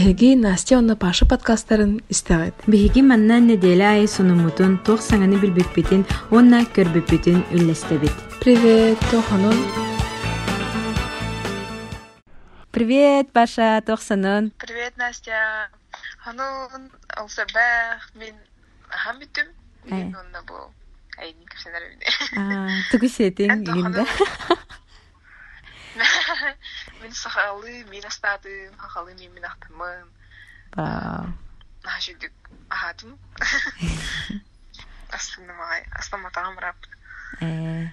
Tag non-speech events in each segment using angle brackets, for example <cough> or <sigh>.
Биһиги Настя онна Паша подкасттарын истәгәт. Биһиги маннан неделя ай сунумутун туох саңаны билбиппитин, онна көрбүппитин үллестебит. Привет, Тоханон. Привет, Паша, туох санын. Привет, Настя. Ханун, алсабах, мен ахам битүм. Мен онна бу. Бине. А. <laughs> Мен сахалы, мен астаты, хахалы мен мен ахтымын. Вау. Нахашидик ахатым. Астына май, астама тагам рап. Э,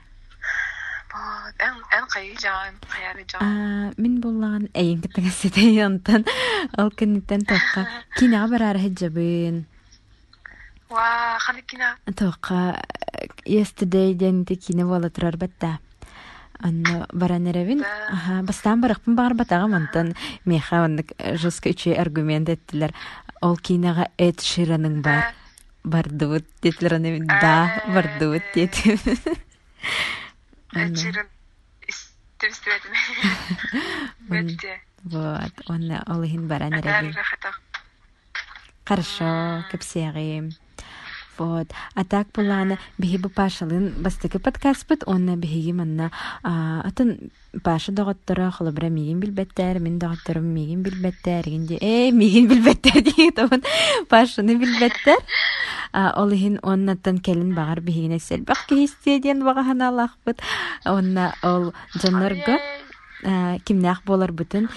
Вот, эн эн кайы жан, каяры жан. а, мин буллаган эйин китага сетей онтан. Ол кеннитен тоққа. Кинага барар хеджабын. Ва, ханы кина. Тоққа yesterday ден кине бола турар бетта. Анна баранеревин, аха, бастан монтан меха үче аргумент еттилер. Ол кинага Эд Шираның бар. Бардыбыт детилер аны да, бардыбыт. Вот, олыхин баранеревин. Хорошо. Вот. А так булана биһи бу пашалын бастыкы подкаст бит, онна биһиги манна атын паша доготтора холобра мигин билбеттер, мин доготторум мигин билбеттер, гинде э мигин билбеттер <laughs> ди табын пашаны билбеттер. А олыхин оннаттан келин багар биһигине сел бак кихисте диен багахана алахбыт. Онна ол жоннорго Э, кимнах болар бүтүн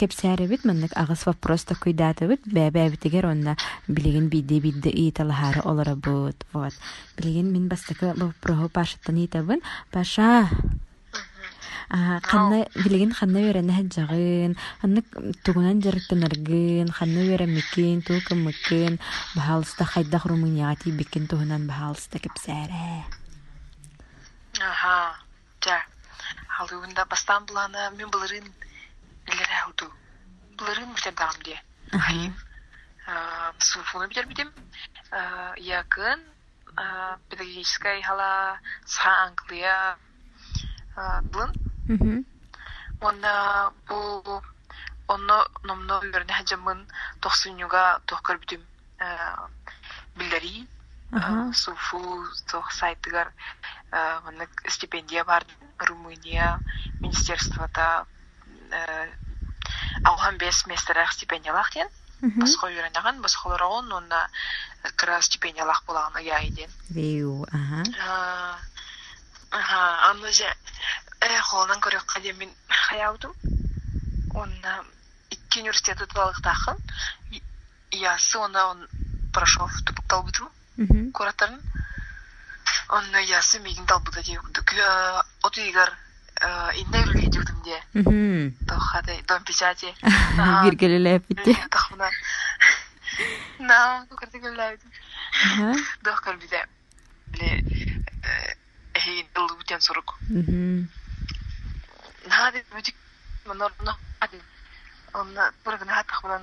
кепсәре бит маннык агыс вопрос та куйдаты бит бәбә битигер онна билеген бидде бидде италахары олара бут вот билеген мин бастыкы бу прого пашаттан итабын паша ханна билеген ханна верене хаджагын ханна тугунан жарыктанаргын ханна веремикин тукымыкын бахалыста хайдах румынияти бикин тугунан бахалыста кепсәре Аха. Ja. Халуында бастан буланы мен булырын билер ауду. Булырын битер дагым ди. Аха. А, суфуны битер битем. А, якын а, педагогическая хала са Англия. Мгм. Онна бу онно номно берне хаҗамын тохсунюга тохкар битем. Билдери. Аха. суфу сайтыгар мына стипендия бар румыния министерствода алган бес семестрах стипендиялах ден басқа үйренеген басқалар он онна кыра стипендиялах болагына я иден Виу, ага. ага аны же э холынан көрөк кадем мен хаябдым онна икки университет утбалыктахын ясы онна он прошел тупуктал бутым Мгм. куратарын онно ясы мигин талбыта диюктук отуигар инне үлге диюктум де Мгм. тохады дом печати. <laughs> Биргелелеп битти. тахмына <laughs> на кукартыгыллайд Ага. <laughs> дохкар биде биле эхин дылы бүтен сурук Мгм. нади бүтик монорно ади онна бургна тахмынан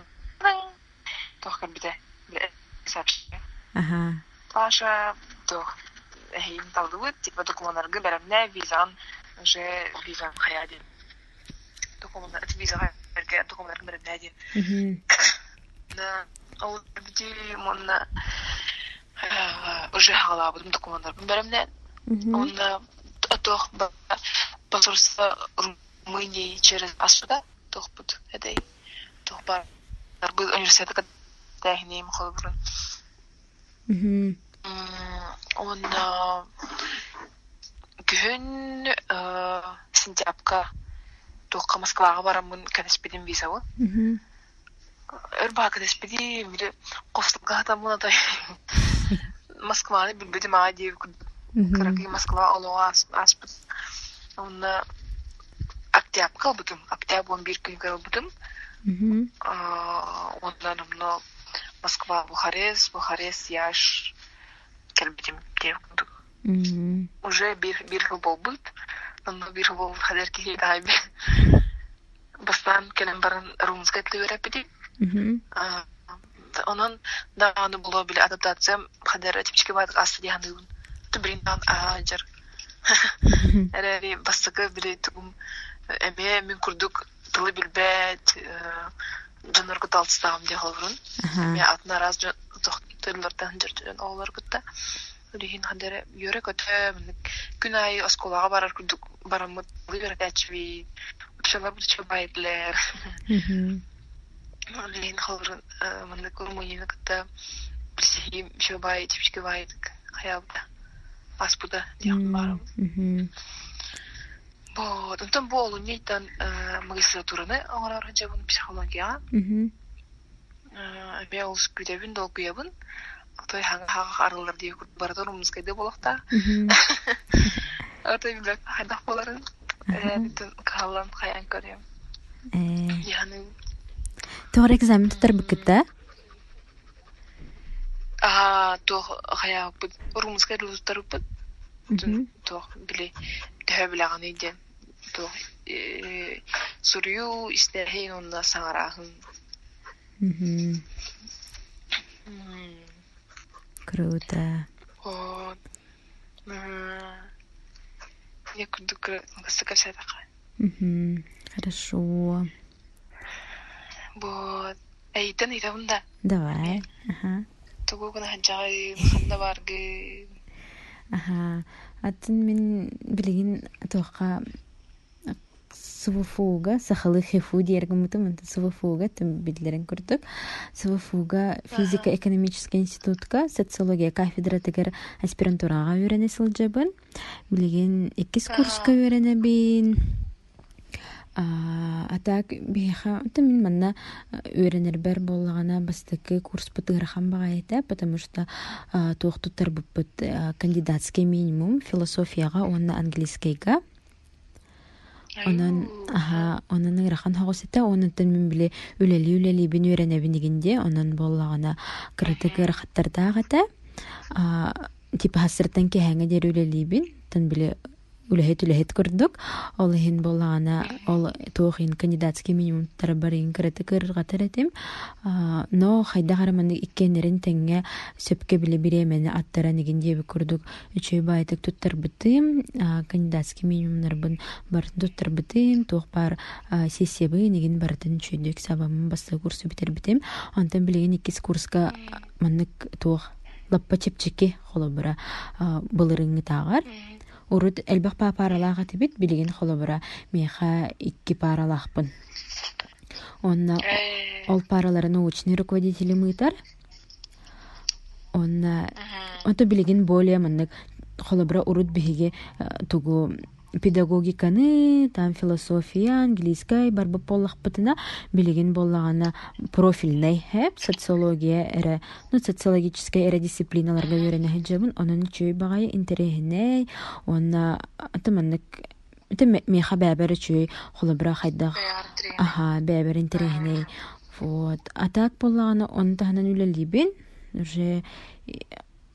тохкар биле. Паша, <laughs> тох, эхин талдыбыт, типа документларга беремне визан, уже визан хаядин. Документлар, виза берге документларга беремне. Мгм. Да, ол бити монна уже хала будем документларга беремне. Он тох посольство Румынии через Асуда, тох бут, эдей, тох бар. Университет, тәхним холбурун. Он <laughs> күн сентябрга туққа Москваға барамын кәдеспеден визабы. Мгм. Өр баа кәдеспеди бире қослуга тамына тай. Москваны билбеди мага Мгм. караки Москва олоға аспыт. Он октябрь калбытым, октябрь 11 күн калбытым. Ондан мно Москва, Бухарест, Бухарест, Яш, Мгм. уже бир бир жыл болбут но бир жыл болбут хадер ки дайби бастан келем барын румынска тиле үйрәппеди Мгм. онон даганы було биле адаптация хадер типчики бат асты дияны тубринан ажар эреби бастыкы биле тугум эме мен курдук тылы билбет жанар гыт алтыстагам дия холбурун атына раз тыллардан жыртын оолар гытта Үрейін хандары йөрө көтө күн ай осколага барар күрдүк учалар мында вайдык хаябда аспуда барам. Вот, онтон бу магистратураны оңорор хажабын психология. Ол күтебин дол куябын. Той хага арылар дие күт баратор умскайда болохта. <laughs> Атай билек хайдах боларын. Битен калан хаян көрем. Э, Яны Тоғыр экзамен тұтар бүкітті? а то хая бут румскайда лустар бут. Мгм. То биле тө билаган иде. То сурю истехин онда саңарахын. Мгм. Круто. Вот. Я күрдүк гастакася така. Мгм. Хорошо. Вот. Эйтен итабында. Давай. Ага. Тугу гына хаджагы ханда баргы. Ага. Атын мен билигин тоққа сывыфуга сахалы хефу ынты сывыфуга тым бидлерин көрдүк сывыфуга физика экономический институтка социология кафедра тегер аспирантурага үйрәнә сылжабын билигин иккис курска үйрәнәбин А, атак биха это мин манна үйренербер боллагана бастыкы курс бытыгырхан багайта потому что туохтуттар буппыт а, кандидатский минимум философияга онна английскийга онон аха онон ырахан хогосета онунтан мин биле үлели үлели бин үйренебин дигинде онон боллагана кырытыгы ырахаттардаагата типа хасыртан кеһәңе дер үлелибин тан биле үлэһит үлэһит көрдүк. Ол иһин боллагана ол туохин кандидатский минимум тарабарын кырыты кырырга таратым но хайда хараманы иккенерин теңге сөпке биле аттара нигин диэби курдук үчөй баайтык бытым кандидатский минимумнарбын бартын туттар бытым туох бар сессиябы нигин бартын үчөйдүк сабамын басты курсу битер битим онтан билеген иккис курска маннык туох лаппа чепчеки холобура былырыңы таагар урут элбэх паа паралаага тибит билигин холобура меха икки паралаахпын онна ол паралары научный руководители мыйтар. Онна ото билигин более маннык холобура урут биһиги э, тугу педагогиканы там философия английскай барбы поллахпытына билигин боллагана профильный хэп социология эре ну социологическая эре дисциплиналарга үйренэ хэджабын онун чүй багай интерехинэй онна атыманнык это меха бәбәр чүй холобра хайдах Ага, бәбер интерехней. Вот. А так боллагана он таханан үлелибин. Уже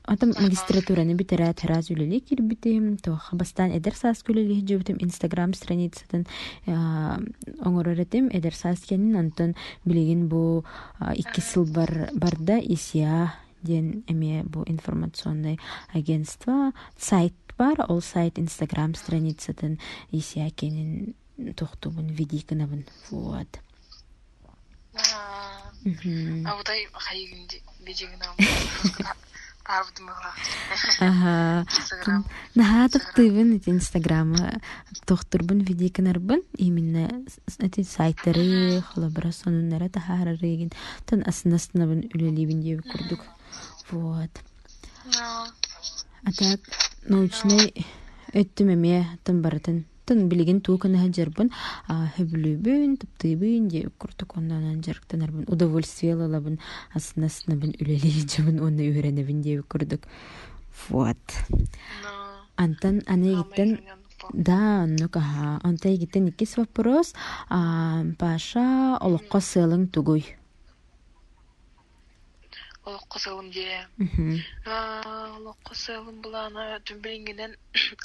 Атам магистратураны битерät раз үлели кирбитим. То хабастан эдер сас күлели жөбүтим Инстаграм страницатын оңороретим эдер сас кенин антон билигин бу а, икки сыл бар барда исия ден эме бу информационный агентство сайт бар ол сайт Инстаграм страницатын исия кенин тухтубун видиканабын вот. А удай хайгинди бежигинам. <laughs> Инстаграм. Наха таптыбын эти инстаграма тохтурбун видиканарбын именно эти сайттары холобра сонуннара тахарарыгин тан аснастынабын үлелибин деп курдук. Вот. А так научный өттүм эме тан тан билигин туукана хаджарбын хөбүлүбүн таптыыбын деп курдук ондан жарктанарбын удовольствие лалабын аснастынабын үлели жабын онда үйренебин деп курдук вот. Антан анегиттен да, ну каха. Антай гиттен иккис вопрос. А, Паша олоққа сылың тугуй. Ол кызылым дие. Мгм. Ол кызылым булана түмбелингенен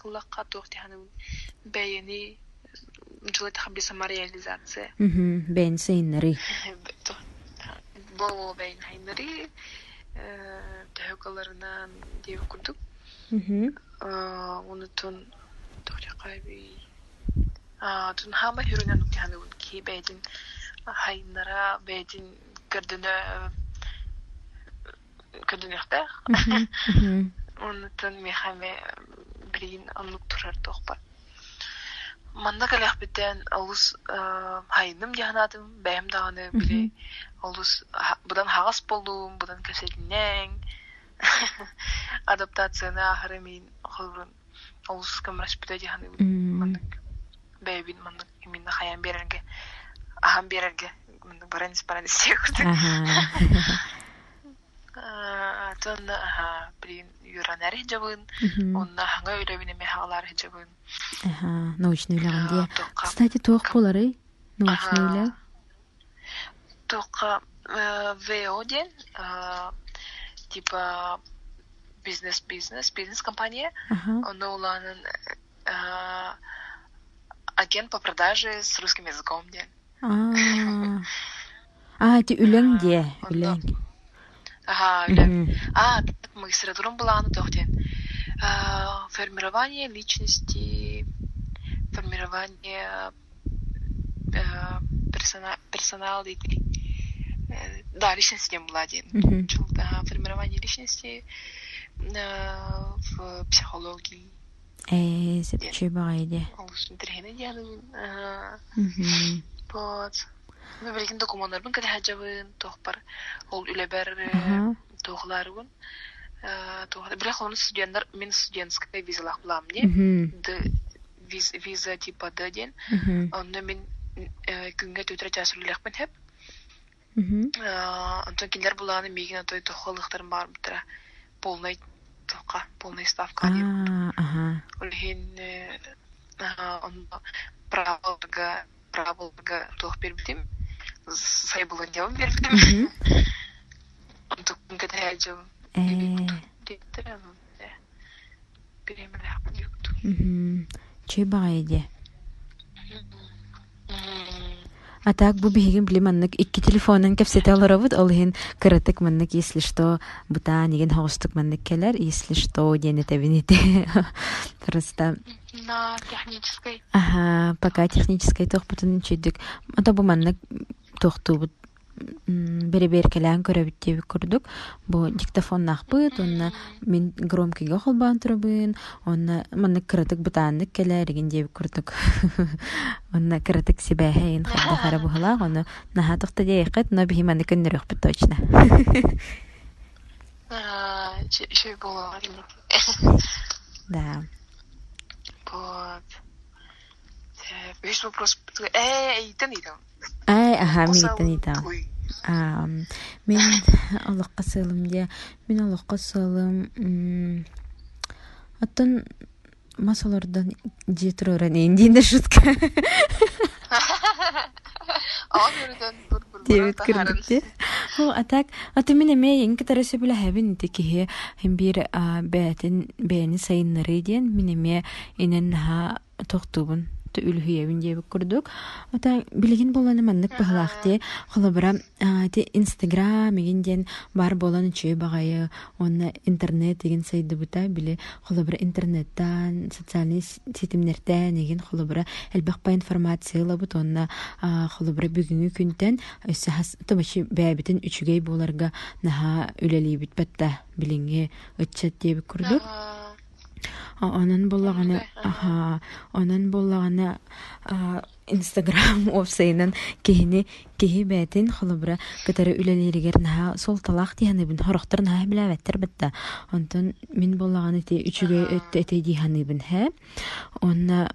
Аллахка <coughs> тохтяны бәйени жылы тахби самореализация. Мгм. Бен сейннери. <laughs> Бол бәйн хайнери тәһәккаларынан дип күрдүк. Мгм. Унутун тохтя кайби. А, тун хама хүрүнөн тяны ки бәйдин хайнара бэйдин көрдүнө мгм. онутун мехаме билин онлук турар тохпар манна калахбитен олус хайным дианатым бэм даганы били олус будан хагас болдум будан кэсетинең адаптацияны ахыры мин холрун олус камраш бите дианы М. маннык бэбин маннык именно хаян берерге ахам берерге маннык баранис баранис тиекурдук Тон аха блин юранар хижабын Мгм. онна хаңа үйрәбине мехалар хижабын Ага, научный А, дия. Кстати, туох булары. Научный Ага. үләг. Только ВО ден э, типа бизнес бизнес бизнес компания Ага. он уланын э, агент по продаже с русским языком ден А. Ти үләң дия, Онда- үләң. ага үле Мгм. а магистратурам буланы тох ден Э, формирование личности формирование э, персона- персонал дейти Э, да личности ден була ден Мгм. Чул- ага, формирование личности э, в психологии Э, сепче багай дия. ол үшін тіргені диянын Ага, Мгм. вот ну билген документтарбын кәде хаджабын тохпар ол үлебер Ага. тоғларбын бірақ оны студенттар мен студентская визалах булам не? Виза типа д ден. Онда мен э, күнгө төтөрө жасырлыхпын хеп онтон килер буланы меген той тохолыктарым бар битра полный тока полный ставка он праволга праволга тох бербитим юкту мгм. Чөй багай дия. А так бу биһигин били маннык икки телефонун кепсете аларабыт ол хин кырытык маннык если что бута неген хогустук маннык келер если что диэне тебинити <laughs> просто. На технической. Ага пока технической тохпутун чүйдүк ата бу маннык тохтубут бере-бер келән көрөбүт диэбик курдук бу диктофон нахпыт онна мен громкиге холбаан турабын онна маннык кырытык бутааннык келеригин диэбик курдук <laughs> онна кырытык сибэхэйин хардахара бухалаах онна нахатыкта диэйкыт но биһи маннык өннөрөхпүт точно. <laughs> Еще было <laughs> да. Вот. Весь вопрос э эйтен идем ай аха мигитен итаам Аа, мен Аллахка сыйлым дия. Мен Аллахка сыйлым. м, Оттон масалардан жетіроран эндиинде шутка ал берден бур бур дебит де. О, атак, аты мен еңки тарасы мен ха тохтубун ту үлхүйебин дебит курдук. Ата билген боланы маннык бахлахте, холобра те инстаграм егенден бар болан чөй багайы, интернет деген сайды бута биле холобра интернеттан, социальный сетимнерден еген холобра элбак ба информация лабут онна холобра бүгүнгү күнтен өссө хас томачи бәбитин үчүгей боларга наха үлелибит батта билинге дебит курдук. А, Онан боллагана аха онан боллагана а, инстаграм <laughs> офсайнан кихини кихи бәтин холобра кытары үлелеригер наха сол талах диһаныбын хорохтар наха биләбәттер битта онтон мин боллаганы те үчүгө өттө эте диһаныбын хэ? Онна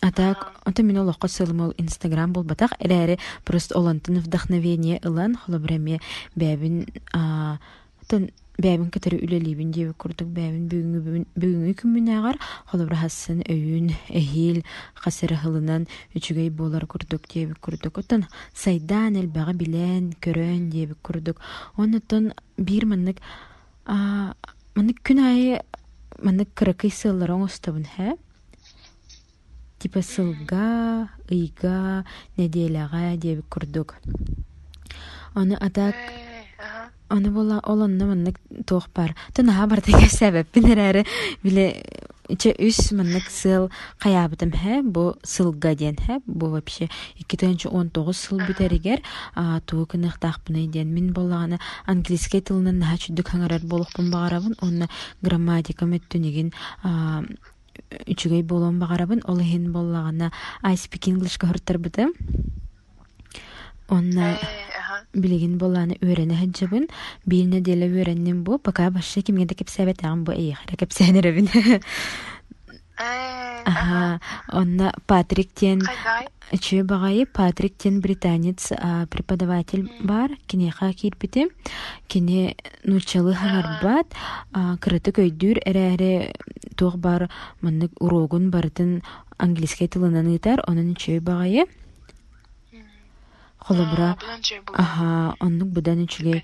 Атак, онта мин олоққа сылым ол инстаграм бол батақ, әрәрі просто олантын вдохновение ылан, холобраме бәбін, а, бәбін кітірі деп күрдік бәбін бүгінгі күмін ағар, холобра хасын өйін, әхил, қасыры хылынан үчігей болар күрдік деп күрдік. Отын сайдан әлбәға білән, көрін деп күрдік. Онытын бір маннык, маннык күн айы, маннык кыракай сылларың остабын, хә? типа сылга, ыйга, неделяга деп курдук. Оны атак, аны бола олонна маннык тоох бар. Тынаха бар теге <laughs> сәбәп бинерәре биле үс сыл каябытым хэ? Бу сылга ден хэ? Бу вообще 2019 сыл бүтеригер туу кыныктакпыны ден мин боллаганы английский тылынан наха чүдүк хаңарар болохпун багарабын онна грамматика мөттүнигин үчүгэй болон багарабын ол хин боллагана I speak English кахыртарбытым онна билигин болланы үөрене хаджабын биилне деле үөреннин бу пока башша кимгенде кепсәбетагын бу эйхара кепсәнеребин Аха, онна Патрик тен Чүй багайы Патрик тен британец преподаватель бар, кинеха кирпити. Кине нучалы хаңарбат, кырыты көйдүр эрээре туох бар маннык урогун бартын английский тылынан ытар, онун чүй багайы. Холобра, аха, оннук будан үчүгей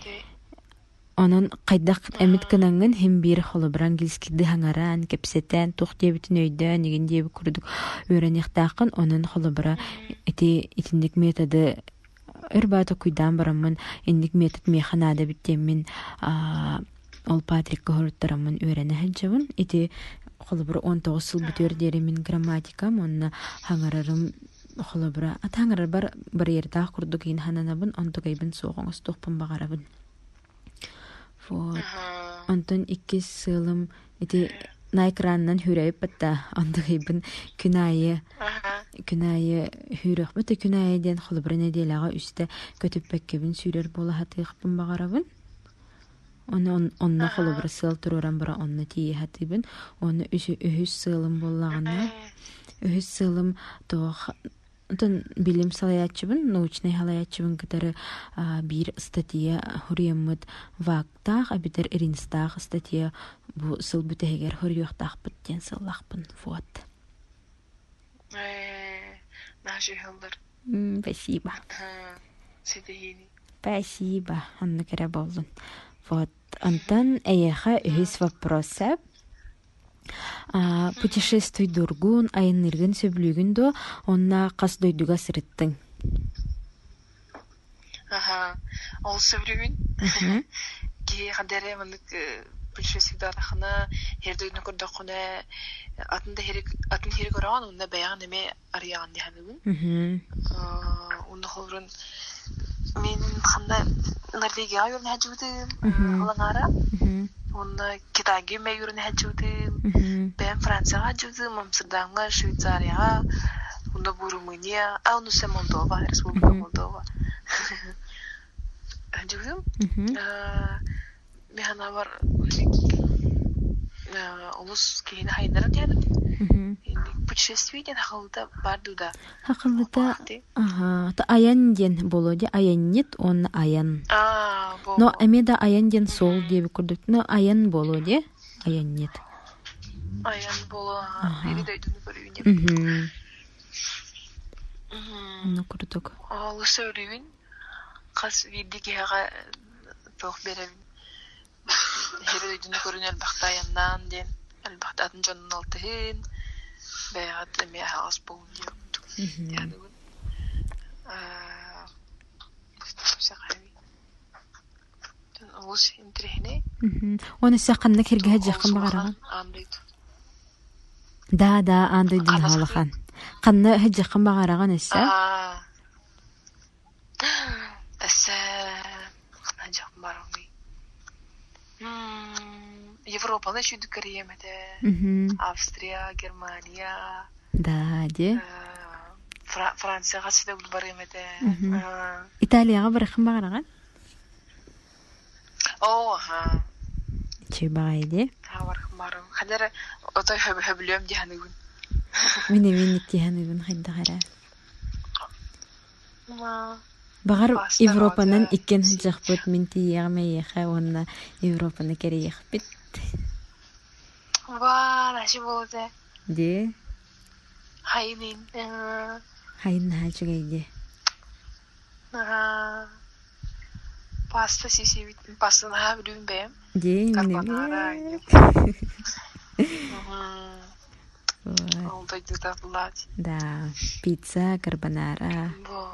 Онон хайдах эмит кынаңын хим бир холобран английский дыхаңаран кепсетен тух дебитин өйдөн неген деби курдук үйрөнехтаакын онон холобра эти итиндик методы ырбата куйдан барамын индик метод механада биттеммин ол патрик кохоруттарамын үйрәне хаджабын ити холобра он тогуз сыл бүтөр деремин грамматикам онна хаңарарым холобра атаңарар бар бар ердаах курдук ин хананабын онтугайбын суоҕоҥос тухпун багарабын. Вот. Онтон икки сылым ити на экраннан хүрәйп батта ондыгыйбын күнайы күнайы хүрөх бата күнайы ден холбрын эделага үстэ көтүп беккебин сүрер бола хатыйхпын багарабын. Оны онна холобра сыл туруран бара онна тии хатыбын оны үсү үһүс сылым боллагана. Үһүс сылым тоох Отон билим салаячыбын, научный халаячыбын кытары бир статья хурияммыт вактах, а битер иринстах статья бу сыл бүтегер хуриюхтах бүттен сыллахпын. Вот. Наши хылдар. Спасибо. Спасибо, Анна кере болдун. Вот. Антон эйеха үһүс вопроса. А, путешествуй дургун айынныргын сөбүлүгүн до онна кас дойдуга сырыттың Ага. Ол сөбрүгүн. <laughs> Ки хадере мынык путешествие дарахана хердөгүнө көрдө куна атында херек атын херек ораган унда баяган эме арыяган диханыбын. Унда холрун мен ханда Норвегия юрны хаджуудым. Алаңара. Онда Китайга ме юрны хаджуудым. Ben Францияга хаджуудым, Амстердамга, Швейцарияга, онда бу Румыния, а онда се Молдова, Республика Молдова. Хаджуудым. Механа бар улус кейин хайнаран дядым. Путешествие ден хакылда бар дуда. Хакылыта ага та аян ден аяннит он аян. А, бо. Но эмеда аян ден сол деп курдук. Но аян. Аян боло. Эри дөйдүнү көрүгүн деп. Мгм. Ну курдук. Ал сөйлөгүн кас виддигега тох беребин. <laughs> Эри дөйдүнү көрүн элбахта аяндан ден. البحثات جنلتهن بعد مياها عصبون يعدون وش انتري هنا. وأنا ساقا نكر جهجة قم غرا دا دا اندي دي هالخان قن هجة قم غرا غنسا آه، Шүдүк кириемете. Мгм. Австрия, Германия, Да, де. Фра- Францияга сиде бул бар эмете. Мгм. Э, Италияга баракын багараган. О, ха. Чи багайды. Ха бар барым. Хадер отой хөб хөблөм диханыгын. Мине мен иттиһаныбын хайда. Багар Паста Европанан иккен хыжакпыт мин тиягме яха онна Европаны кереях бит. Ва, наши болде. Де. Хайнин. Э, Хайын хачугайде. Ага. Паста сиси бит. Паста на билүм бем. Де Карбонара. мине. Мгм. Вот. Ол дойду да булат. Да, пицца, карбонара. Бо.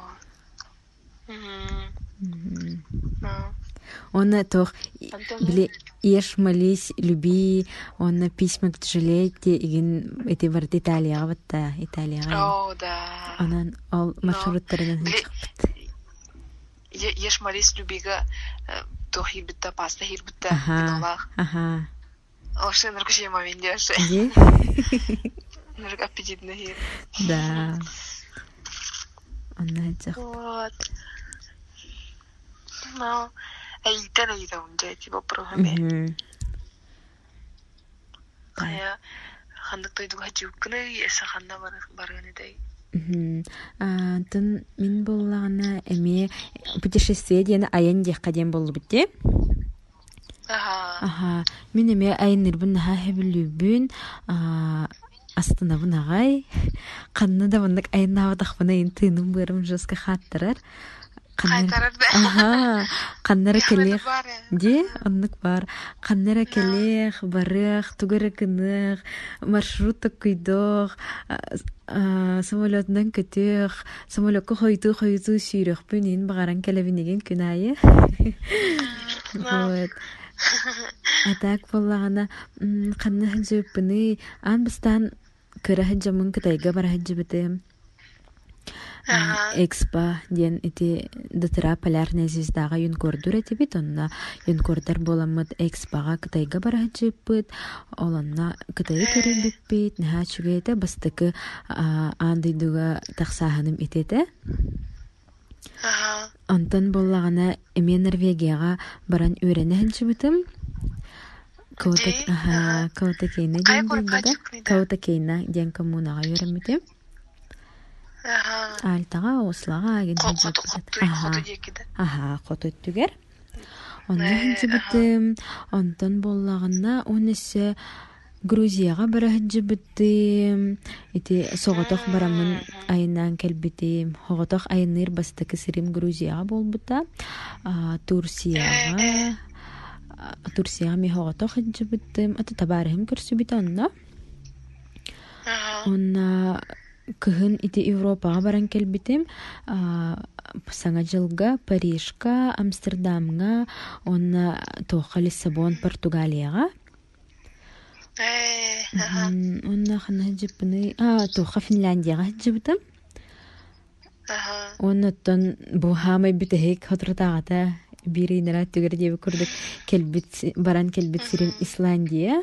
Мгм. Мгм. А. Оны тох биле еш молись люби онна письма к тяжелее те игин эти барыт италияга батта италияга О, да. онан ол маршруттарынан чыкпыт Еш Марис Любига то хирбитта паста хирбитта аха гиналах. аха Ошен жема мен деше. Де? <laughs> Ныргы аппетитный хир. да онна жак Вот. Ну, эйда унде типа программе. Мгм. Кая хандык тойдуга жуккыны эсе ханна барган эдей. Тын мин боллагана эме путешествие диэн аян диэхка диэн битти Ага. аха мин эме айыннырбын наха хэбилүүбүн астынабын агай канны да мындык айыннаабатахпына ин тыыным жеска хааттарар Кайтарар да. аха каннара келех. Ди, оннук бар. Каннера келех, барых, тугары кынык, маршрутта куйдох, самолетнан көтөх, самолетка хойду хойду сүйрөх ин багаран келебинеген күнайы. Вот. Атак боллагана канна хәҗөпне ан бистан кыра хәҗәмын кытайга бара хәҗәбете. Экспо диэн ити дытыра полярная звездага юнкордур этибит онна. Юнкордар боламыт экспога кытайга бараджыппыт олонна кытайы көрүбүппит наха чугейте бастыкы андыйдуга тахсаханым итете онтон боллагана эме норвегияга баран үөрене хэнчибытым Каута Ди, аха ага. каута кейна Кай диэн коммунага юремитим Ага. алтага ослага аген Кот хэнчибытым. Аха. кот декиде. Аха, кот өттүгер. Онна Э, хинжибитим, онтон боллаганна онесе Грузияга бара хинжибитим. Ити соготох барамын айынан келбитим. Хоготох айныр бастакы сирим Грузияга болбута. А, Турцияга а, Турцияга ми хоготох хинжибитим. Ата табарыхым көрсүбит. Онна кыһын ити Европаға баран келбитим саңа жылга Парижка, Амстердамга, онна тоха Лиссабон, Португалияга. Э, Онна хана хиджиппыны, а, тоха Финляндияга хиджибитим. Ага. Оннотон бу хамай хотрутагата бири нара түгер диэби курдук келбит баран келбит сирин Исландия.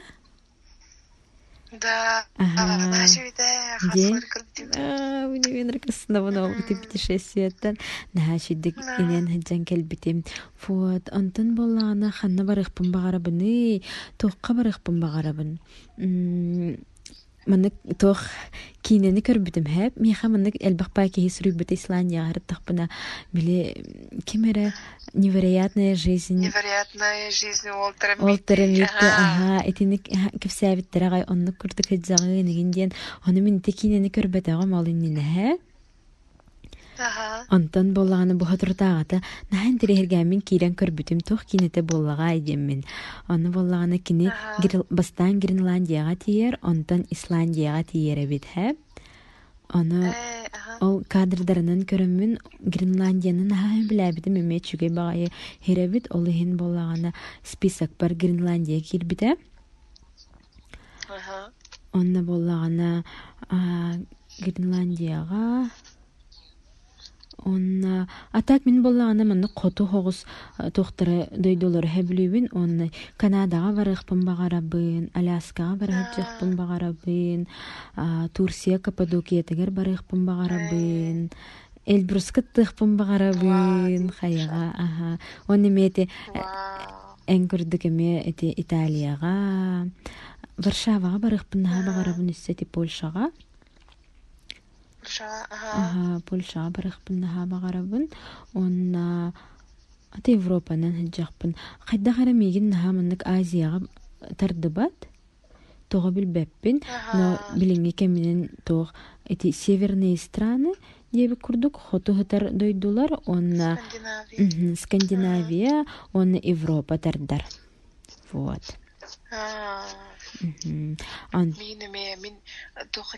Да. Ага. Нашивиде. Де? Хаслар кырдим. А, мне мне нравится снова эти путешествия-тан. Нахашидик Да. инен хаджан келбитим. Вот, антон боллана ханна барыхпын багарабыны, тоққа барыхпын багарабын. М, Маннык тох кинени көрбүтүм хэп. Миха маннык элбах паки хисрүбүт Исландия харыттахпына биле кемере невероятная жизнь. Невероятная жизнь Уолтера Ол терэмитте Ага. аха этиник кэпсээбиттерагай оннук курдук хэджагы нигинден ону мин текинени көрбөтөгө малыннина хэ Ага. онтон боллаганы бухатуртаагата нахан тирихиргамин киирен көрбүтүм тух кинете боллага айдеммин ону боллаганы кини бастан Гренландияга тиер онтон Исландияга тиеребит хэ ону Э, ол кадрдарынан көрөмүн Гренландиянын haa билэбитим эме чүгэй багайы херебит ол ихин боллагана список бар Гренландия кирбите Ага. онна боллагана а, Гренландияга онна атак мин боллагана манны коту хогус тохтары дойдолор хэблүбүн онна Канадага барыхпын багарабын Аляскага барыхпын багарабын а, Турция Каппадокиятыгер барыхпын багарабын Эльбруска тыхпын багарабын хаяга аха. Онны мети Вау. Эн көрдүк эме эти Италияга, Варшавага барыхпын наха багарабын үссети Польшага. Ша, ага. Аха, Польшага барыхпын наха багарабын. Онна ата Европанан хаджакпын. Хайда харамигин наха маннык Азияга тардыбат. Тога билбеппин, но билинги кеминен тог эти северные страны диэби курдук хоту хытар дойдулар, онна Скандинавия. Мгм, Скандинавия, он Европа тардар. Вот. Мин эме мин тоха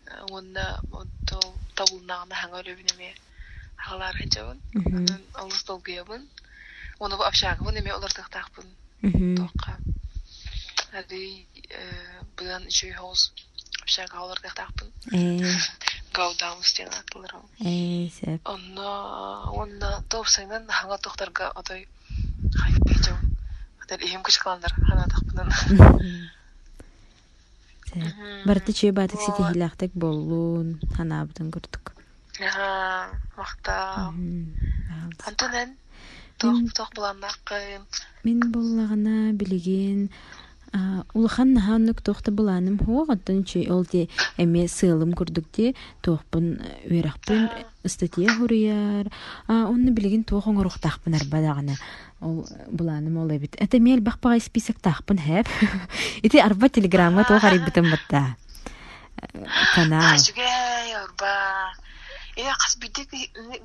онна тол табылнагына хаңа өлөбүнеме хагалар жабын. Мгм. Онан алыс долгуябын. Оны бу общагыбын эме. Мгм. Тоққа. Ады бұдан үші хоз общага. Э, Гаудаун стена атылырым. э, сеп. Онна, топсайнан хаңа тоқтарға отой хайпейджу. Атар ихим күш каландар хана тақпынан. Сеп. Барты чүй батык сити хилахтык боллун, курдук. Аха, мақта. Антонен, тоқ тоқ буланнаққын. Мен боллагана билигин а, улахан наханнык тохта буланым хуо оттон чүй ол те эме сыылым курдук те тохпун үерахпын статья хуруяр а онны билигин туох оңоруктахпын арбадагана ол буланым ол эбит это мел бахпага список тахпын хэп ити <laughs> арба телеграмма туох арибытын батта канал Ашуге, орба. Эне қас бидек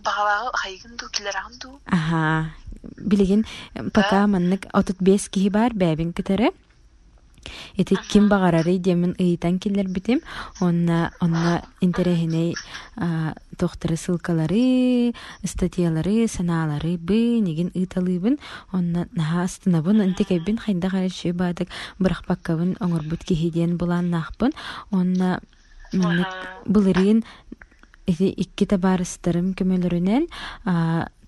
бағалағы хайгын ду, келерағын ду. Ага. Билигин пока маннык отут бес киһи бар бәбин китәре. Ити ким багарары демин ыйтан киллер битим. Онна онна интерехине тохтары ссылкалары, статьялары, саналары бы нигин ыйталыбын. Онна наха астынабын антикебин хайда гарышы бадык бырах баккабын оңорбут киһиден булан нахпын. Онна былырын ити икки табарыстарым көмөлөрүнен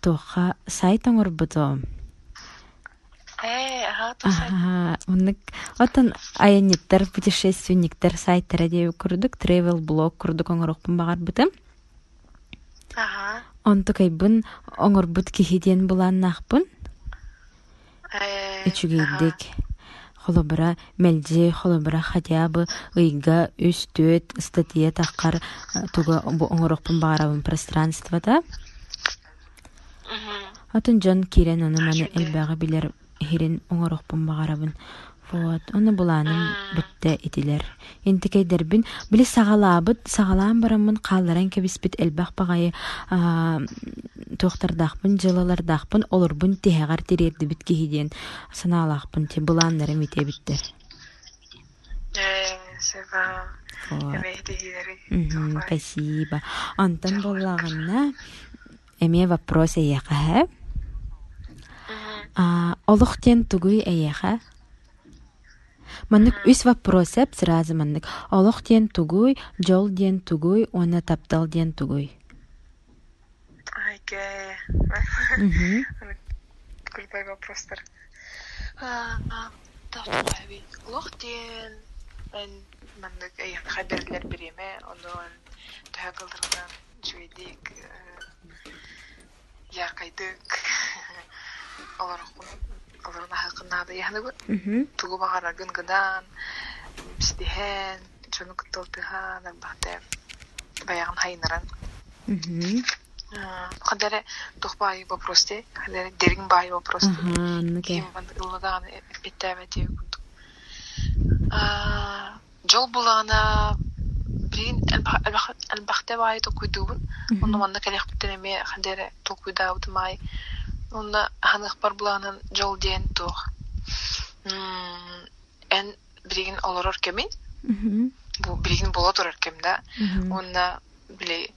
тоха сайт оңорбутум. Э, ага, тоқсан. Ага, оннык отон аянниттер, путешественниктер сайттары деп курдук, travel блог курдук оңорокпун багарбытым. Ага. Онту кайбын оңорбут кихиден буланнахпын, Э, үчүгейдик. Холобара мелже, холобара хатябы, ыйга, үс төт, статья таққар туга бу оңорокпун багарабын пространствода. Атын жон кирен оны маны Ачуге. элбәгы билер хирин оңорохпун багарабын. Вот, оны буланым бүтте итилер. Инти кейдербин, били сагалабыт, сагалаан барамын калларан кебиспит элбах багайы тохтардахпын, жылалардахпын, олорбун тихагар тирерди бит кихиден санаалахпын, те булааннары мите биттер. Э, Спасибо. Антон боллаганна эме вопрос эйэха. А, олох тен тугуй эйэха. Маннык үс вопрос эп сразу маннык. Олох тен тугуй, жол ден тугуй, оны таптал ден тугуй. Айге. Мгм. <laughs> Кульпай вопростар. Таптайби. Лохтен. Мен мандык эй хаберлер береме, ондан тагылдырдан жүйдик яркайдык. <laughs> Тугу багара гынгыдан бистихен чону кыттылтыхан албахте баягын хайнаран Мгм. Хадere тухбай вопросте, хадere дерин бай вопросте. Ага, ыллаган биттәбәте күндүк. А жол булана бирин албахте бай то куйдубун. Онда манда келек биттеме хадere то куйдабыт май. Онда ханых бар буланын жол ден тох. Эн бирин олорор кемин. Бу бирин боло турар кемда. Мгм. Онда биле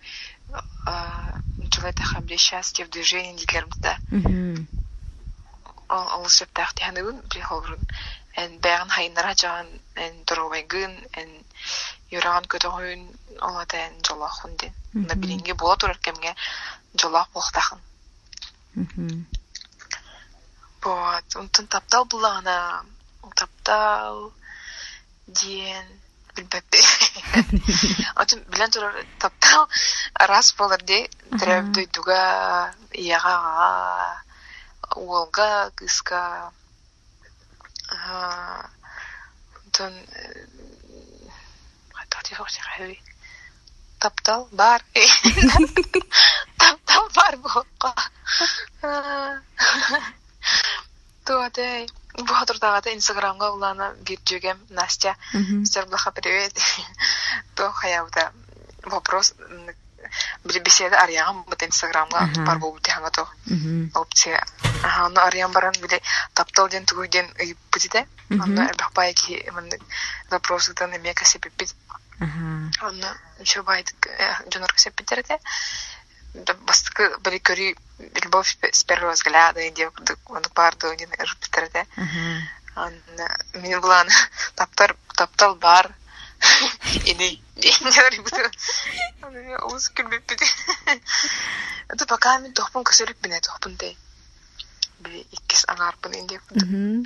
человек хамле счастье в движении дилермизде Мгм. ол ол септах тянын приховрун эн бәган хайнара жан эн доровайгын эн юраган көтөгүн олата эн жолахун ден на Мгм. билинге бола турар кемге жолах болтахын. Вот унтун таптал булагана таптал диен билбеппе <laughs> Отын билен турар таптал раз болар де тирәп Ага. дойдуга яга уолга кыска Тон Хатати хоши хави таптал бар <laughs> таптал бар болка туате бу хатырдагата инстаграмга улана бир жөгем настя Мгм. Стерблаха, привет. <laughs> То хаябыта вопрос беседа арьягам бут инстаграмга бар болбут ханга то опция. Ага, но арьям баран били таптал ден тугу ден бутите. Мгм. Анна эрбахпай ки мен вопросы тан эме касепипит. Анна еще байт жонор касепитерде. Да бастыкы били көри любовь с первого взгляда девка он барды ден. Ага. Анна мен булан таптар таптал бар. Это пока мен тохпун көсөлүк бине тохпун дей. Би иккис аңарпын. Мгм.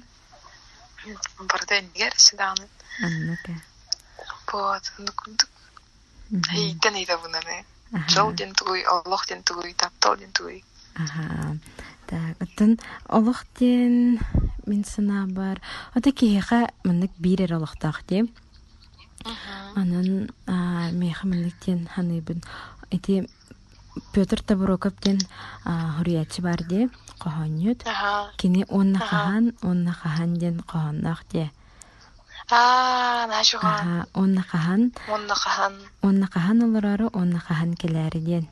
Барда нигер сиданы. Хейтен иде буны. Ага. Жол ден тугуй, Аллах ден тугуй, таптал ден тугуй. Так, оттон олохтен мин сана бар. Ота киһиха маннык бирер олохтаах ди. Анан а, меха манныктен ханыйбын. Эти Петр Табурокоптен хуриячы бар ди. Кохоньют. Кини онна хахан, онна хахан ден кохоннах ди. А. Ага, онна хахан, Монна хахан. онна хахан олорары, онна хахан келәри ден.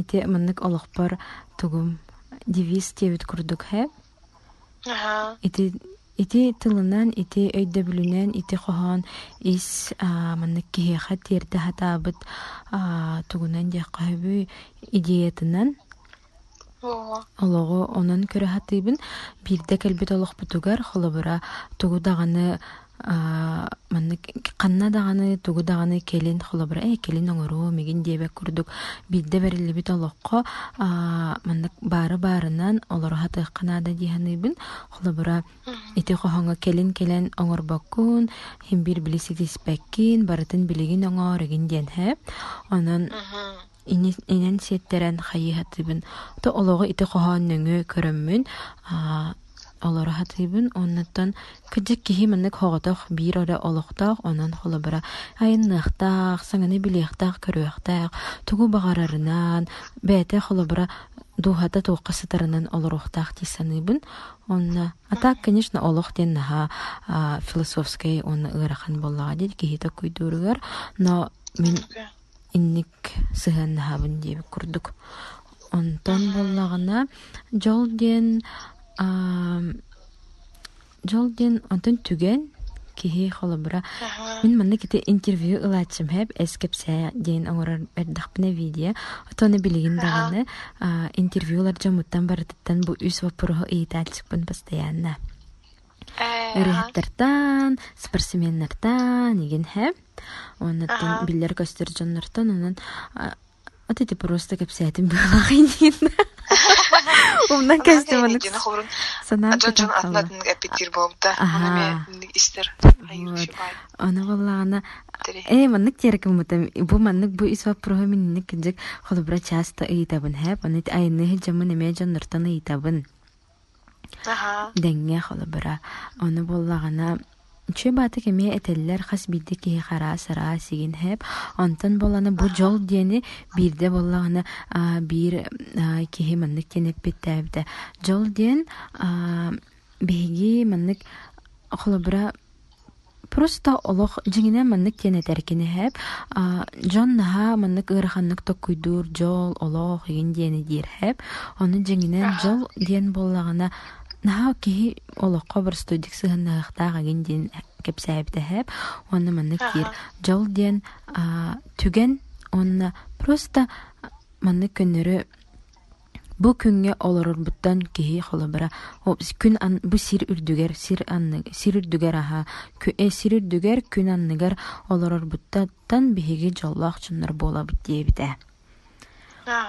Ити маннык олохпар тугум девиз тебит курдук хэ. Ага. Ити тылынан, ити өйдө бүлүнен, ити хохон ис а, маннык киһиэхэ тиэрдэ хатаабыт а, тугунан диэххаһыбы идеятынан. олого онон көрө хатыыбын бирде келбит олохпутугар холобура тугу даганы а, маннык канна даганы тугу даганы келин холобура э келин оҥоруу мигин диэбек курдук бирде берилибит олохко а, маннык бары баарынан олоро хатыыкканаада диэханыыбын холобура ити хоһоҥо келин келен оҥорбоккун хим бир билиситиспеккин барытын билигин оҥоор эгин диэн хэ онон Мгм. Ини- инен сиеттерен хайыһатыбын то олого ити хоһоон нөҥү көрөммүн. А, олоро хатыыбын оннаттан кыдьык киһи маннык хоҕотох биир оре олохтоох онон холобара. Айынныахтаах саҥаны билиэхтаах көрүөхтаах тугу бағарарынан бээтэ холобара дуухата туукка сытарынан тиссаныыбын онна а так конечно олох диэн наһа а, философской онна ыарахан боллаҕа дит киһите куйдууругар но мин инник сыһан наһабын диэбик курдук. Онтон боллагана жол диэн жол диэн онтон түген киһи холобура. Мин манна кити интервью ылаачым хэп эскепсэ диэн оҥорор эрдахпына видео. Отоны билигин даганы интервьюлар жомуттан барытыттан бу үс вопросу ыйтаачыкпын постоянно Э, ага. Өрөһөттөртан, спортсменнерден иген хэ. Оннаттан биллер көстөр жоннортон онон от эти просто кепсетим былагын. Умнан хурун. санаан Жон жон эпитир болбута. Ага. Аны истер. Вот. Аны боллагана э маннык тереким мутам бу маннык бу ис вопросу минник кыжык холбра часто ыйтабын хэп анит айны жамын эме жоннортон ыйтабын. Ага. дәңгә холобыра. Оны боллагана Чө баты кеме этеллер хас бидде ки хара сара сигин хеп онтон боланы бу жол диени бирде боллагана а, бир а, киһи маннык тенеп биттәбде жол диен а, беги маннык холобра просто олох жиңине маннык тене теркини хеп а, жон наха маннык ыраханнык токуйдур жол олох еген диени дир хеп оны жиңинен жол диен боллагана наха олохко бір студик кепсээбите хеп оны маннык дир жол түген онна просто маннык көннөрү Бу күнгө олорорбуттан киһи холобара. О күн ан бу сир үрдүгер сир анны сир аха. Кү э сир үрдүгер күн анныгар Ага.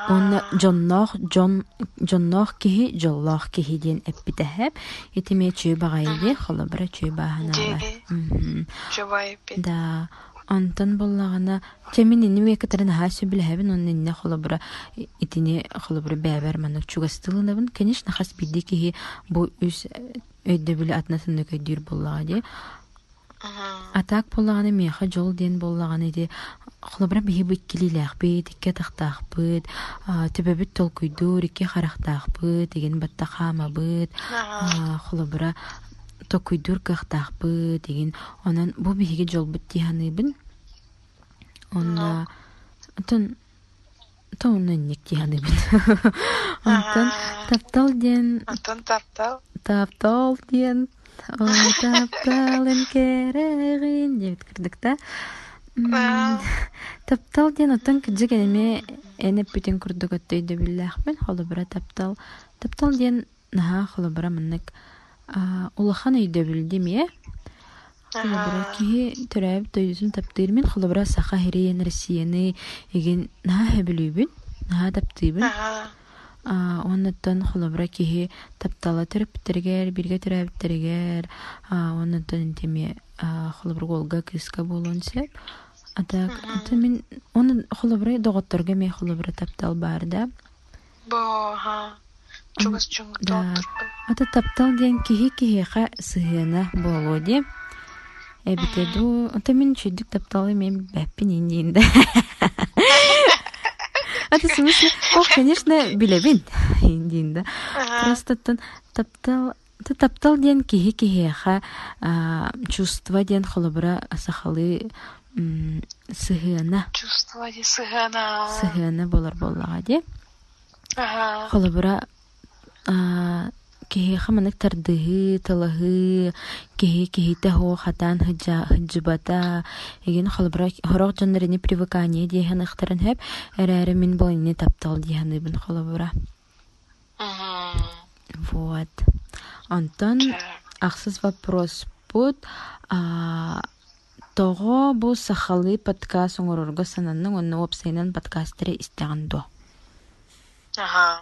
Онна жонноох жон жонноох киһи жоллоох киһи диэн эппитэһэп итиме чүй багайди холобара чүй бит. да онтон боллагана чемин инниме катерин хаасы билэбин он инне холобура итини холобура бэбер маннык чугастылынабын конечно хас бидди киһи бу үс өйдө биле атнасынны көйдүр боллага ди. Атак боллаганы меха жол ден боллаганы ди холобра биһи биккилилэхпит икке тахтаахпыт төбөбүт толкуйдуур икке харахтаахпыт деген батта хаамабыт Ага. холобра токуйдуур кахтаахпыт деген. Онан бу биһиги жолбут тиһаныыбын онна тон тооннанник тиһаныыбын онтон Ага. таптал диэн Антон таптал. таптал диэн Ой, тапталын керегин дебит кырдык да таптал диэн отон кыджык энеме эне бүтүн курдук өттөйдө биллэхпин холобура таптал таптал диэн наха холобура маннык улахан өйдө билдим э холобура киһи төрөөбүт тойдусун таптыырмин холобура саха хириен россияны эген наха хөбүлүүбүн наха таптыыбын Ага. оннуттан холобура киһи таптала төрөппүттэригэр бирге төрөөбүттэригэр оннуттан интеме холобура голга кыска болон сеп атак ата мен оны холобура доготторго ме холобура таптал бар да Бо, ага. Чугас чуң Да. ата таптал диэн киһи киһиэха сыһыана болуо ди эбите ду ата мен чүйдүк тапталы мен бэппин индиин <laughs> в смысле ох конечно билебин индиин да Ага. Просто тон таптал ты таптал диэн киһи киһиэха чувство диэн холобура сахалы м, сыһыана Чувствовать сыгана. сыһыана болар боллаҕа ди Ага. Киһиэха манык тардыһы талаһы киһи киһите хоо хатаан хыджа хыджыбата эгин холобура хорох дьоннарыны привыкание диэхэн ыхтарын хэп эрээри мин болайны таптал диэханыбын холобура Мгм. вот онтон Так. Ақсыз вопрос бут. А, Того бу сахалы подкаст оңорорго сананның онны опсайнан подкастере истеген до. Ага.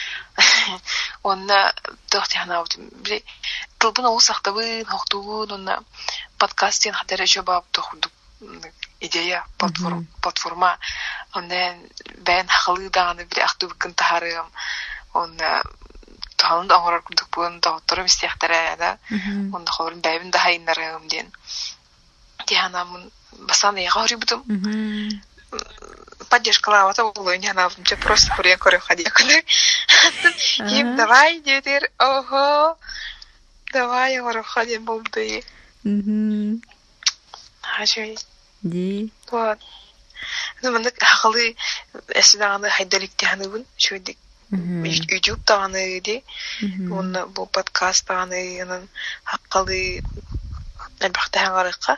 Онна тохти хана утим. Били тылбын ол сақтабын, хоқтуын, онна подкастен хадер еще бап тохудук идея, платформа, платформа. Онна бәйн хақылы дағаны били ақтубыкын тахарым. Онна тухалын да оңорар курдукпун, доғотторым истияқтара да. Онда холорун бәйбин да хайыннарым ден. Дианамын басан яга хорибутум. Поддержка лавата улы не она мне просто курен корю ходи куда. Им Ага. давай дедер. Ого. Давай ходим болды. Хачи. Ди. Вот. Ну мен хакылы эсдаганы хайдалик тяныбын. Шөйдик. YouTube таганы ди. Оны бу подкаст таганы анан хакылы Әлбәттә хаңарыкка.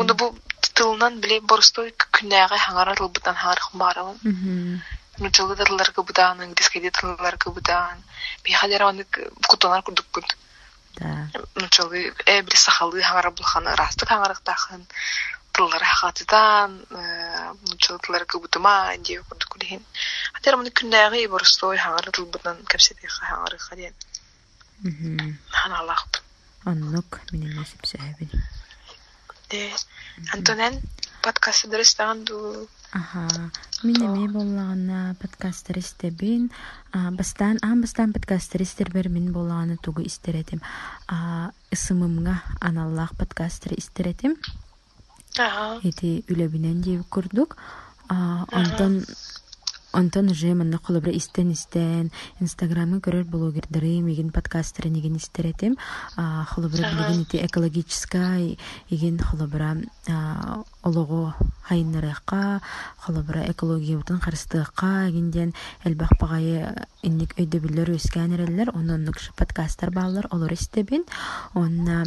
Оны бу тылынан биле борстой күнәгә хаңара тылбытан хаңарык барым. Нучылы тыллар кыбыдан, инглискәдә тыллар кыбыдан. Би хәдәр аны куталар курдук бут. Да. Нучылы э бир сахалы хаңара булханы расты хаңарык тахын. Тыллар хатыдан, нучылы тыллар кыбытыма ди леген. Хәдәр аны күнәгә борстой хаңара тылбытан кәпсәдә хаңарык хәдән. Хана Аллах. Оннук минен насип сәбин. Де. Антонен подкасты дөрестәгән ду. Аха. Мен эме боллагана подкастер истебин. Бастан, а бастан подкастер истербер мен боллаганы тугу истеретим. Ысымымга аналлах подкастер истеретим. Эти үлебинен деп курдук. А, онтон Онтон уже манна холобра истен истен инстаграмы көрөр блогердары меген подкастеры неген истеретим холобра билеген ити экологическая иген холобра олого хайнарыкка холобра экология бутун харыстыкка гинден элбах багайы инник өйдө билер өскән эрелер ононнук подкасттар баалар олар истебин онна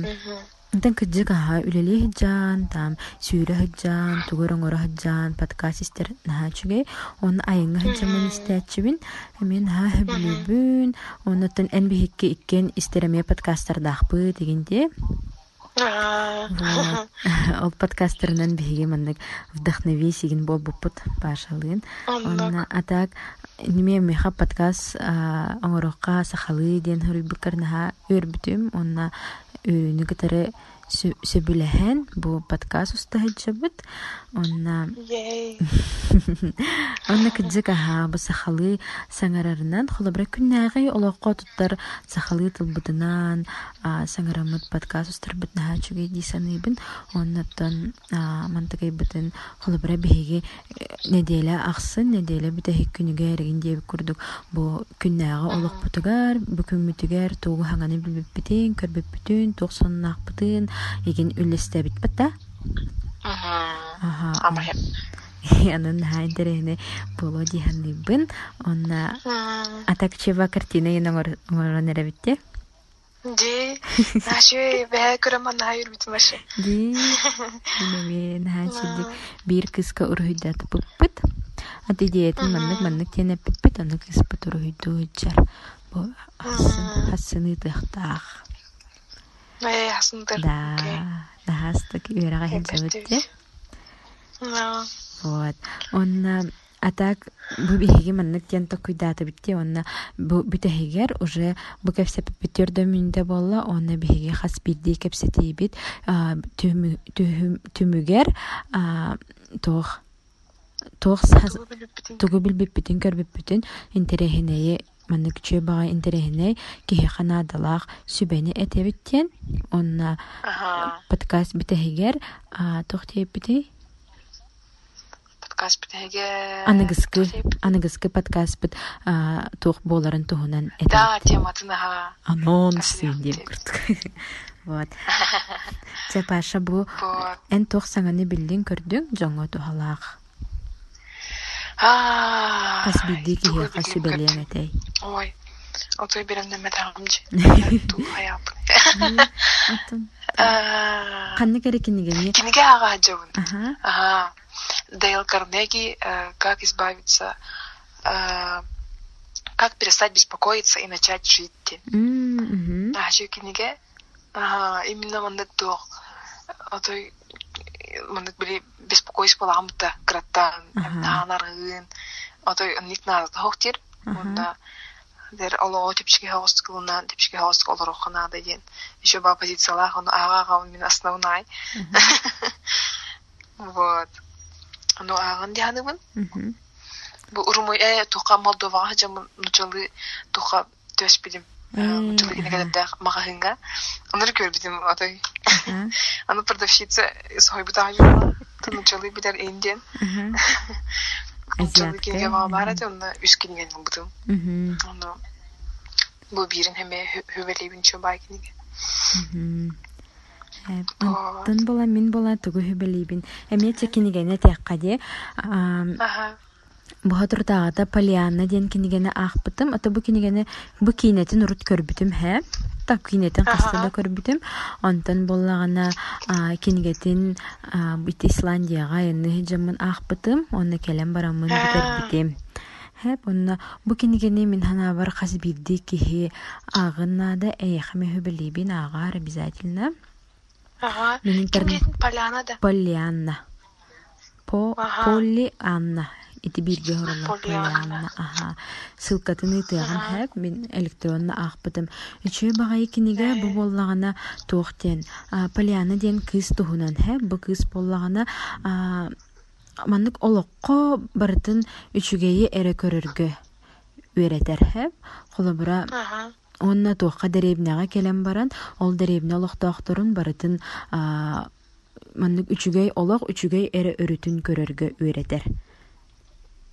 Тан кыджык аха үлели хыджан, там сүйрө хыджан, тугөрөң ора хыджан, подкаст истер наха чугай, он айыңа хыджамын истәчүбин, мен ха хөбүлүбүн, оннотон эн бихикке иккен истереме подкасттар дахпы дегенде. Ол подкастерынан биһиги маннык вдохнови сигин болбуппут башалыын. Онна атак неме меха подкаст оңорокка сахалы диэн хөрүбүккарнаха үрбүтүм. Онна Э, nykätere сөбүлэхэн бу подкаст устаһыджабыт. Онна Ей. <laughs> Онна кыджык аха бу сахалы саңарарынан холобра күннәгы олоққа туттар сахалы тылбытынан саңарамыт подкаст устарбыт наха чугай дисаныбын оннаттан бытын холобра беһиги неделя ахсын диэбик курдук бу күннәгы олоқпутугар бу күммүтүгәр тугу хаңаны еген үллестебит бата Ага. Амаһым. Анын наха интерехне боло диханныбын онна атак чеба картина ен оңорон эребитте Ди. Наши бэ көрөмөн на юрбит машы. ди наха чилдик бир кыска урхуйдаты пыппыт ати диетин маннык маннык тиене пыппыт аны кыспыт урхуйдуучар бу хасын тыхтаах Эй, хасындыр. да нахастык үерага хинсабытте Да. Вот. Онна атак бу биһиги маннык тиен токуйдаата битти онна бу уже бу кепсе пипитер дөмүндө болла онна биһиги хас бидди кепсетиибит түмү- түһүм- түмүгер а, тоох сас- Тугу тугу билбиппитин көрбүппүтүн интерехинеи маннык чүй бага интерехиней киһи ханаадалаах сүбени этебиттен онна подкаст битэһигер туох тиэппитий Подкаст битеге. Аныгыскы, аныгыскы подкаст бит туох боларын туһунан Да, тематын ага. Анонс дип. курдук. <laughs> Вот. <laughs> Те паша бу эн туох саңаны билдин көрдүң жоңго тухалаах. Аа. Кас бидди ки тугу хеха билим сүбелиэн көрдüm. этей. Ой. Отой беремне метагымчы. Ту хаяп. Атын. Аа. Канны керекинигени. Киниге ага жабын. Аха. Ага. Дейл Карнеги э, «Как избавиться...» э, «Как перестать беспокоиться и начать жить». М, мгм. А şu книге ага, именно мындык туох отой мындык били беспокойство боламыта граттан Ага. таанарыын отой ник тохтир Ага. онда дер олоо тепчиге хостук кылынан тепчиге хостук олорохо нада ден еще ба позициялах он ага он мен основной <laughs> вот. Ну аган дианыбын бу урумой э туха молдовага жамын нучалы туха төс билим М, нучалы кинегелерде магазинга онор көрбүдүм отой Аха. Аны продавщица сойбута жула нучалы бидер Аха. нучалы Азиатка. кинеге мага барат онна Мгм. ону бу бирин хеме хөбелейбин чөбай кинеге Мгм. Э, Вот. Онтон бола мин бола тугу хүбелибин. Эме чекинигене текка де. ам, ага Буха туртаагата Полианна диэн кинигене аахпытым. Ата бу кинигене бу кинетин урут көрбүтүм хэ. Так кинетин Ага. кастада көрбүтүм. Онтон боллагана а, кинигетин а, бит Исландияга энни жамын аахпытым. Онны келем барамын битербитим. Хэп онна бу кинигене мин хана бар бидди кихи агыннада эйхме хүбелибин ага обязательно. ага Мен киндин поляна да Полианна. Полианна. Ити бирге хоролла Полианна. Полианна. Ага. Сылкатын ытыган хэп мен электронна ахпытым. Үчөө багай киниге бу боллагана туохтен. А, Полианна ден кыз тухунан хэп бу кыз боллагана а, маннык олоққо бартын үчүгейи эре көрөргө үеретер хэп. Холобура Онна туохха деребнега келен баран, ол деребне олохтоохторун барытын а, маннык үчүгей олох үчүгей эре өрүтүн көрөргө үйретер.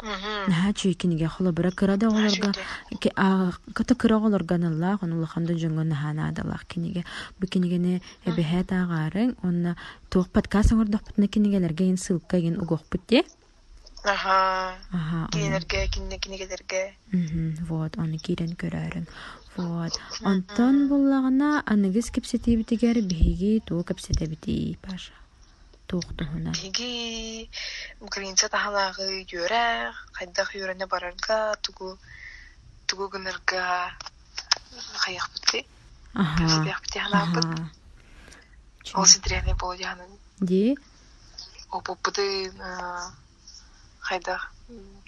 Наха чүйкиниге холо бара кырада олорга ке- а, ката кыра олорганалла онулаханда жоңго наханаадалах киниге бу кинигене эбеһэ таагаарың онна туох подкаст оңордохпутна кинигелерге ин ссылка ин угохпут де ага Аха, оны- кинелерге кине кинегелерге Мгм, вот, оны кирен көрөрүң. Вот. Онтон буллагына аныгыс кепсетибитигер биһиги туу кепсетебити паша. Туухтуһуна. Биги гринца таханагы юрэ хайдах юрэне барарга тугу тугу гынырга хаяк битти Аха. Кепсетеп бити ханагы Аха. Ол сидрене бол яһанын. Ди? Опу буды хайда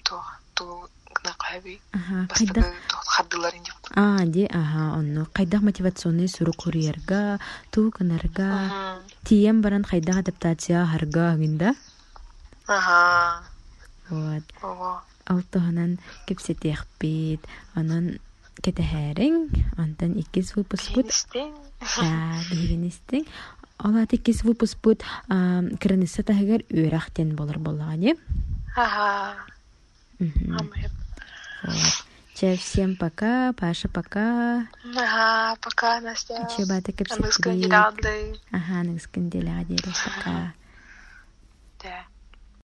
то то гна кайби. Ага, Бастыгы кайдах то хаддылар инде. А, ди, ага, онно. Кайдах мотивационный сурук хуриерга, тууканарга, тием баран кайдах адаптация харга гинда. Ага. Вот. Ого. Алтыһынан кепсетехпит, анан кетеһәрең, антан иккис выпуск бут. Да, бигенистең. Ала тиккис выпуск бут, үрәхтен? Ага. Вот. Че, всем пока, Паша пока. Ага, пока, Настя. Чебата кепсетпит. гидалды. Ага, ныңскын делага пока. Да.